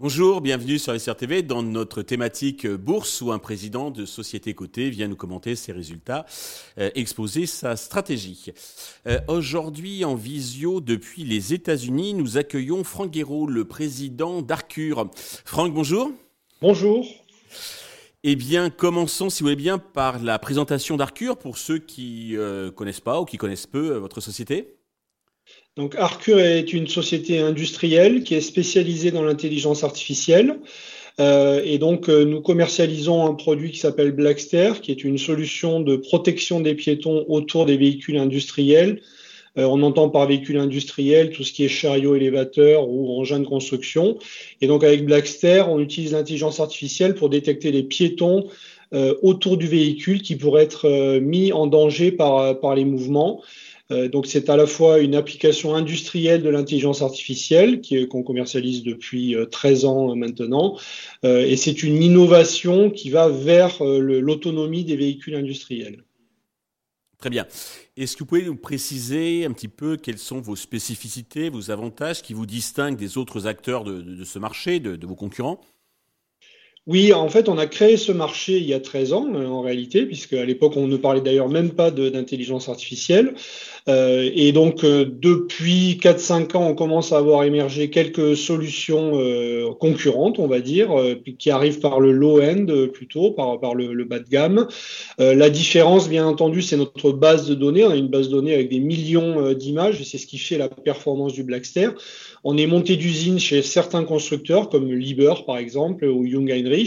Bonjour, bienvenue sur SRTV dans notre thématique euh, bourse où un président de société cotée vient nous commenter ses résultats, euh, exposer sa stratégie. Euh, aujourd'hui en visio depuis les États-Unis, nous accueillons Franck Guéraud, le président d'Arcure. Franck, bonjour. Bonjour. Eh bien, commençons, si vous voulez bien, par la présentation d'Arcure pour ceux qui ne connaissent pas ou qui connaissent peu votre société. Donc Arcure est une société industrielle qui est spécialisée dans l'intelligence artificielle. Euh, et donc euh, nous commercialisons un produit qui s'appelle Blackster, qui est une solution de protection des piétons autour des véhicules industriels. Euh, on entend par véhicule industriel tout ce qui est chariot élévateur ou engin de construction. Et donc avec Blackster, on utilise l'intelligence artificielle pour détecter les piétons autour du véhicule qui pourraient être mis en danger par, par les mouvements. Euh, donc c'est à la fois une application industrielle de l'intelligence artificielle qu'on commercialise depuis 13 euh, ans maintenant, euh, et c'est une innovation qui va vers l'autonomie des véhicules industriels. Très bien. Est-ce que vous pouvez nous préciser un petit peu quelles sont vos spécificités, vos avantages qui vous distinguent des autres acteurs de, ce marché, de vos concurrents? Oui, en fait, on a créé ce marché il y a 13 ans, euh, en réalité, puisque à l'époque, on ne parlait d'ailleurs même pas d'intelligence artificielle. Euh, et donc, euh, depuis 4-5 ans, on commence à avoir émergé quelques solutions concurrentes, on va dire, qui arrivent par le low-end plutôt, par, le, bas de gamme. la différence, bien entendu, c'est notre base de données. On a une base de données avec des millions d'images, et c'est ce qui fait la performance du Blackster. On est monté d'usine chez certains constructeurs, comme Liber par exemple, ou Jung Heinrich.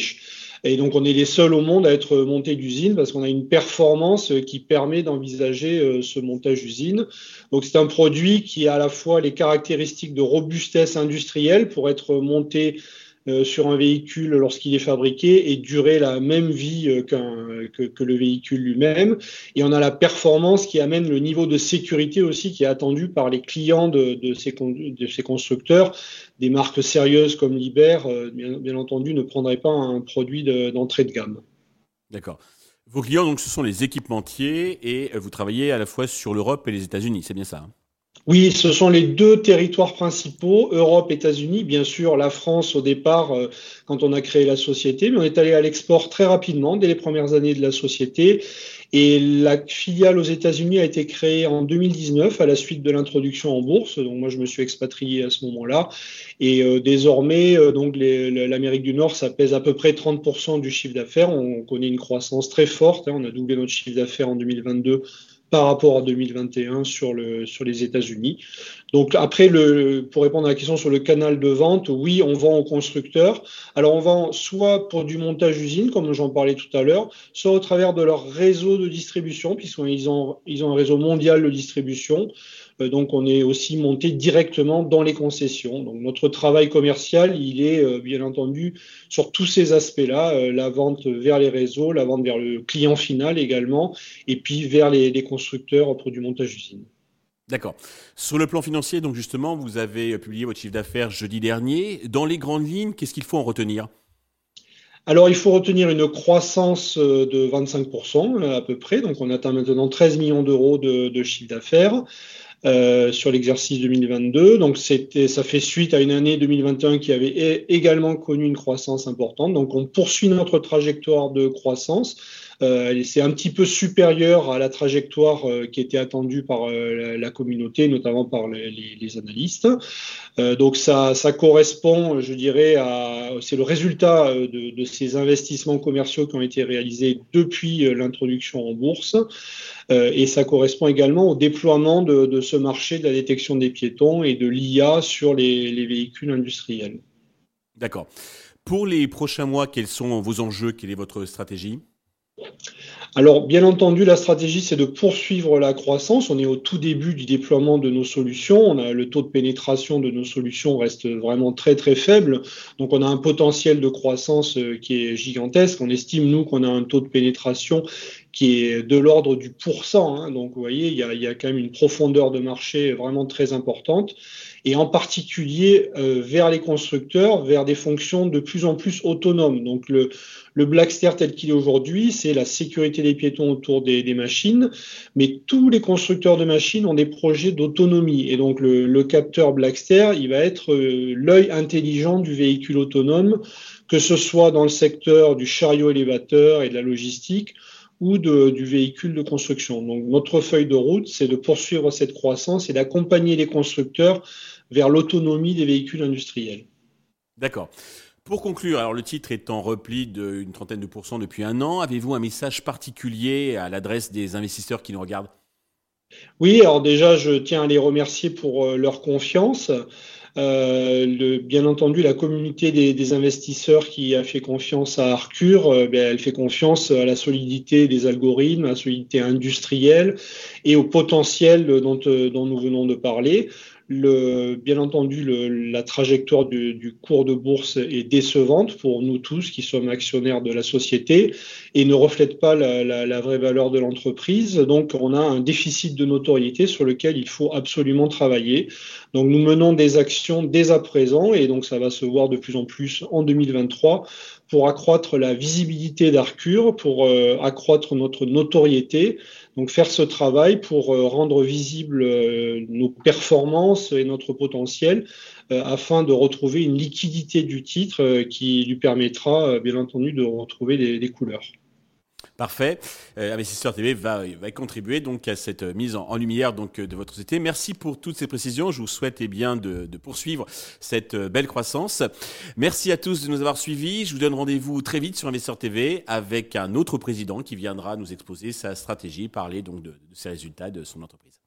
Et donc, on est les seuls au monde à être monté d'usine parce qu'on a une performance qui permet d'envisager euh, ce montage d'usine. Donc, c'est un produit qui a à la fois les caractéristiques de robustesse industrielle pour être monté euh, sur un véhicule lorsqu'il est fabriqué et durer la même vie euh, que, le véhicule lui-même. Et on a la performance qui amène le niveau de sécurité aussi qui est attendu par les clients de, ces, de ces, constructeurs. Des marques sérieuses comme Liber, euh, bien, entendu, ne prendraient pas un produit d'entrée de, gamme. D'accord. Vos clients, donc, ce sont les équipementiers et vous travaillez à la fois sur l'Europe et les États-Unis, c'est bien ça hein? Oui, ce sont les deux territoires principaux, Europe, États-Unis. Bien sûr, la France au départ, euh, quand on a créé la société, mais on est allé à l'export très rapidement dès les premières années de la société. Et la filiale aux États-Unis a été créée en 2019 à la suite de l'introduction en bourse. Donc moi, je me suis expatrié à ce moment-là. Et euh, désormais, euh, donc l'Amérique du Nord, ça pèse à peu près 30% du chiffre d'affaires. On connaît une croissance très forte. Hein. On a doublé notre chiffre d'affaires en 2022 par rapport à 2021 sur, le, sur les États-Unis. Donc après, pour répondre à la question sur le canal de vente, oui, on vend aux constructeurs. Alors on vend soit pour du montage usine, comme j'en parlais tout à l'heure, soit au travers de leur réseau de distribution, puisqu'ils ils ont un réseau mondial de distribution. Euh, donc on est aussi monté directement dans les concessions. Donc notre travail commercial, il est euh, bien entendu sur tous ces aspects-là, euh, la vente vers les réseaux, la vente vers le client final également, et puis vers les, constructeurs pour du montage usine. D'accord. Sur le plan financier, donc justement, vous avez publié votre chiffre d'affaires jeudi dernier. Dans les grandes lignes, qu'est-ce qu'il faut en retenir? Alors, il faut retenir une croissance de 25% à peu près. Donc, on atteint maintenant 13 millions d'euros de chiffre d'affaires. Euh, sur l'exercice 2022. Donc c'était, ça fait suite à une année 2021 qui avait également connu une croissance importante. Donc on poursuit notre trajectoire de croissance. Euh, c'est un petit peu supérieur à la trajectoire euh, qui était attendue par euh, la, communauté, notamment par les, analystes. Donc ça, correspond, je dirais, c'est le résultat de, ces investissements commerciaux qui ont été réalisés depuis l'introduction en bourse. et ça correspond également au déploiement de, ce marché de la détection des piétons et de l'IA sur les véhicules industriels. D'accord. Pour les prochains mois, quels sont vos enjeux? Quelle est votre stratégie? Alors, bien entendu, la stratégie, c'est de poursuivre la croissance. On est au tout début du déploiement de nos solutions. Le taux de pénétration de nos solutions reste vraiment très, très faible. Donc, on a un potentiel de croissance euh, qui est gigantesque. On estime, nous, qu'on a un taux de pénétration qui est de l'ordre du pourcent. Hein. Donc, vous voyez, il y, a, il y, a, quand même une profondeur de marché vraiment très importante. et en particulier euh, vers les constructeurs, vers des fonctions de plus en plus autonomes. Donc le, le Blackster tel qu'il est aujourd'hui, c'est la sécurité des piétons autour des, des, machines, mais tous les constructeurs de machines ont des projets d'autonomie. Et donc le, le, capteur Blackster, il va être euh, l'œil intelligent du véhicule autonome, que ce soit dans le secteur du chariot élévateur et de la logistique, ou de, du véhicule de construction. Donc notre feuille de route, c'est de poursuivre cette croissance et d'accompagner les constructeurs vers l'autonomie des véhicules industriels. D'accord. Pour conclure, alors le titre est en repli d'une trentaine de pourcents depuis un an. Avez-vous un message particulier à l'adresse des investisseurs qui nous regardent? Oui, alors déjà, je tiens à les remercier pour euh, leur confiance. Euh, bien entendu, la communauté des, investisseurs qui a fait confiance à Arcure, euh, ben, elle fait confiance à la solidité des algorithmes, à la solidité industrielle et au potentiel dont, euh, dont nous venons de parler. Le, bien entendu, la trajectoire du, cours de bourse est décevante pour nous tous qui sommes actionnaires de la société et ne reflète pas la, la, la vraie valeur de l'entreprise. Donc, on a un déficit de notoriété sur lequel il faut absolument travailler. Donc, nous menons des actions dès à présent et donc ça va se voir de plus en plus en 2023 pour accroître la visibilité d'Arcure, pour euh, accroître notre notoriété, donc faire ce travail pour euh, rendre visibles euh, nos performances et notre potentiel afin de retrouver une liquidité du titre qui lui permettra bien entendu de retrouver des couleurs. Parfait. Euh, Investisseur TV va, contribuer donc à cette mise en, lumière donc de votre société. Merci pour toutes ces précisions. Je vous souhaite eh bien de, de, poursuivre cette belle croissance. Merci à tous de nous avoir suivis. Je vous donne rendez-vous très vite sur Investisseur TV avec un autre président qui viendra nous exposer sa stratégie, parler donc de, de ses résultats de son entreprise.